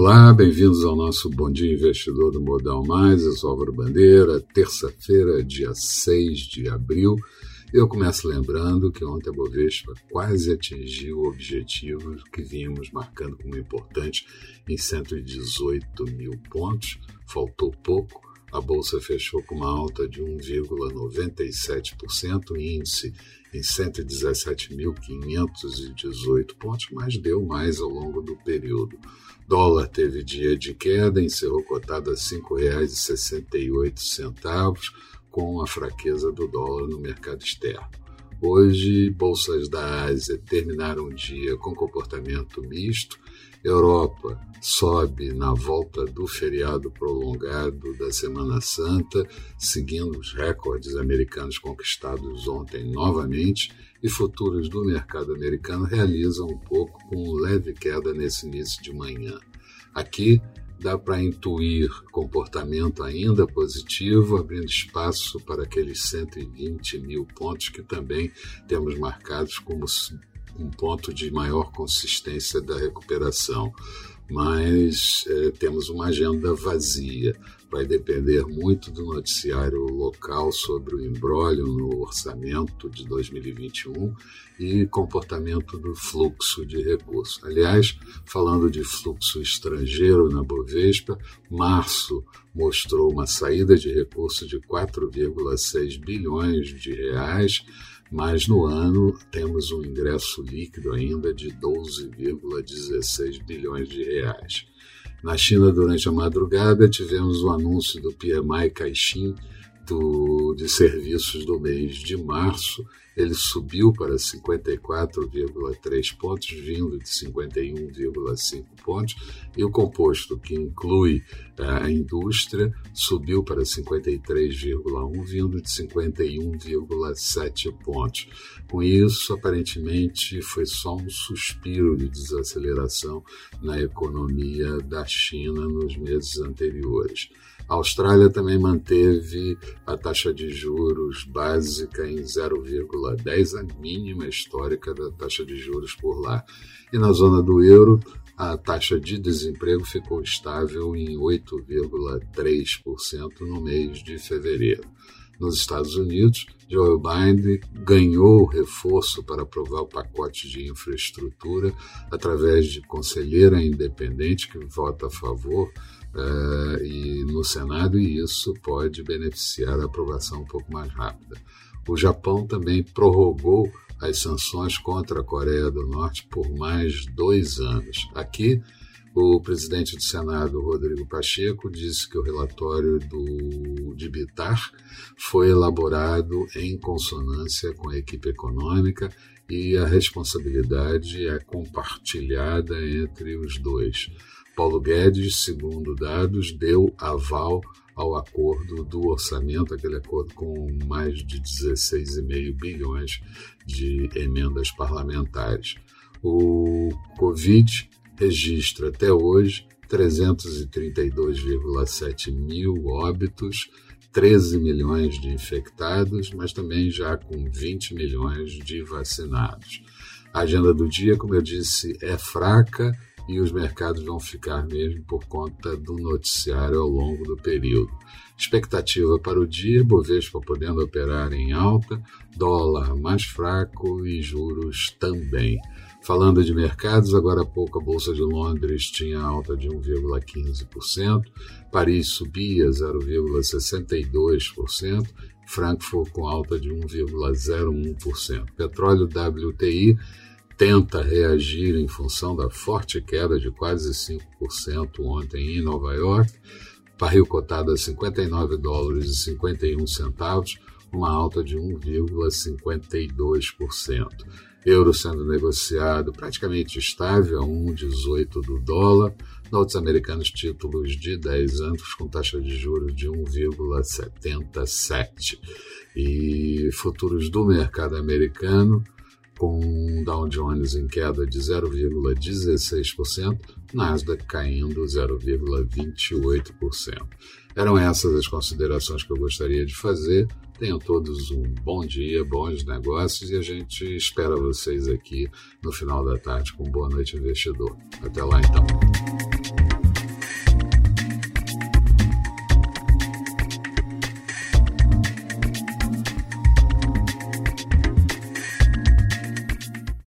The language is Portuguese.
Olá, bem-vindos ao nosso Bom Dia Investidor do Modal Mais. Eu sou Álvaro Bandeira, terça-feira, dia 6 de abril. Eu começo lembrando que ontem a Bovespa quase atingiu o objetivo que vínhamos marcando como importante em 118 mil pontos. Faltou pouco. A bolsa fechou com uma alta de 1,97%, índice em 117.518 pontos, mas deu mais ao longo do período. Dólar teve dia de queda, encerrou cotado a R$ 5,68, com a fraqueza do dólar no mercado externo. Hoje, bolsas da Ásia terminaram o dia com comportamento misto. Europa sobe na volta do feriado prolongado da Semana Santa, seguindo os recordes americanos conquistados ontem novamente, e futuros do mercado americano realizam um pouco com leve queda nesse início de manhã. Aqui dá para intuir comportamento ainda positivo, abrindo espaço para aqueles 120 mil pontos que também temos marcados como um ponto de maior consistência da recuperação. Mas é, temos uma agenda vazia vai depender muito do noticiário local sobre o embrólio no orçamento de 2021 e comportamento do fluxo de recursos. Aliás, falando de fluxo estrangeiro na Bovespa, março mostrou uma saída de recursos de 4,6 bilhões de reais, mas no ano temos um ingresso líquido ainda de 12,16 bilhões de reais. Na China, durante a madrugada, tivemos o anúncio do PMI Caixin do, de serviços do mês de março. Ele subiu para 54,3 pontos, vindo de 51,5 pontos, e o composto, que inclui eh, a indústria, subiu para 53,1, vindo de 51,7 pontos. Com isso, aparentemente, foi só um suspiro de desaceleração na economia da China nos meses anteriores. A Austrália também manteve a taxa de juros básica em 0,10, a mínima histórica da taxa de juros por lá. E na zona do euro, a taxa de desemprego ficou estável em 8,3% no mês de fevereiro. Nos Estados Unidos, Joe Biden ganhou reforço para aprovar o pacote de infraestrutura através de conselheira independente que vota a favor uh, e no Senado, e isso pode beneficiar a aprovação um pouco mais rápida. O Japão também prorrogou as sanções contra a Coreia do Norte por mais dois anos. Aqui, o presidente do Senado, Rodrigo Pacheco, disse que o relatório do, de Bitar foi elaborado em consonância com a equipe econômica e a responsabilidade é compartilhada entre os dois. Paulo Guedes, segundo dados, deu aval ao acordo do orçamento, aquele acordo com mais de 16,5 bilhões de emendas parlamentares. O Covid registra até hoje 332,7 mil óbitos, 13 milhões de infectados, mas também já com 20 milhões de vacinados. A agenda do dia, como eu disse, é fraca e os mercados vão ficar mesmo por conta do noticiário ao longo do período. Expectativa para o dia: Bovespa podendo operar em alta, dólar mais fraco e juros também. Falando de mercados, agora há pouco a Bolsa de Londres tinha alta de 1,15%, Paris subia 0,62%, Frankfurt com alta de 1,01%. Petróleo WTI tenta reagir em função da forte queda de quase 5% ontem em Nova York, barril cotado a 59 dólares e 51 centavos, uma alta de 1,52%. Euro sendo negociado praticamente estável a 1,18 do dólar. Notes americanos títulos de 10 anos com taxa de juros de 1,77. E futuros do mercado americano com Dow Jones em queda de 0,16%, Nasdaq caindo 0,28%. Eram essas as considerações que eu gostaria de fazer. Tenham todos um bom dia, bons negócios e a gente espera vocês aqui no final da tarde com Boa Noite Investidor. Até lá então.